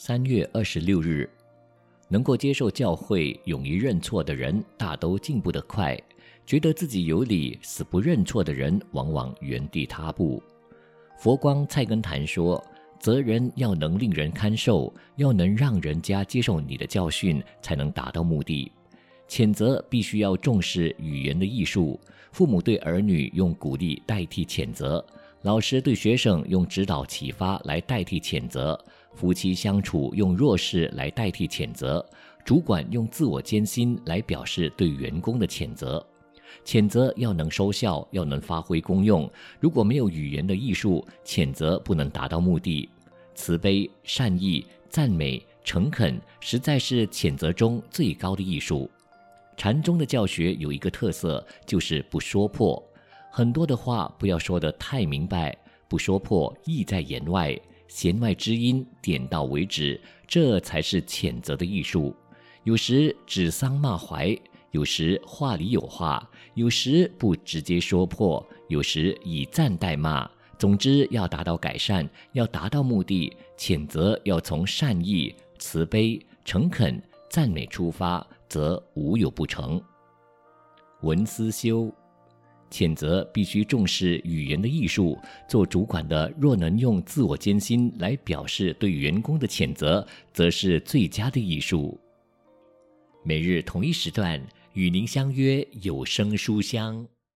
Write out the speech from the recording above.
三月二十六日，能够接受教诲、勇于认错的人，大都进步得快；觉得自己有理、死不认错的人，往往原地踏步。佛光菜根谭说：“责人要能令人堪受，要能让人家接受你的教训，才能达到目的。谴责必须要重视语言的艺术。父母对儿女用鼓励代替谴责，老师对学生用指导启发来代替谴责。”夫妻相处用弱势来代替谴责，主管用自我艰辛来表示对员工的谴责。谴责要能收效，要能发挥功用。如果没有语言的艺术，谴责不能达到目的。慈悲、善意、赞美、诚恳，实在是谴责中最高的艺术。禅宗的教学有一个特色，就是不说破。很多的话不要说得太明白，不说破，意在言外。弦外之音，点到为止，这才是谴责的艺术。有时指桑骂槐，有时话里有话，有时不直接说破，有时以赞代骂。总之，要达到改善，要达到目的，谴责要从善意、慈悲、诚恳、赞美出发，则无有不成。文思修。谴责必须重视语言的艺术。做主管的若能用自我艰辛来表示对员工的谴责，则是最佳的艺术。每日同一时段与您相约有声书香。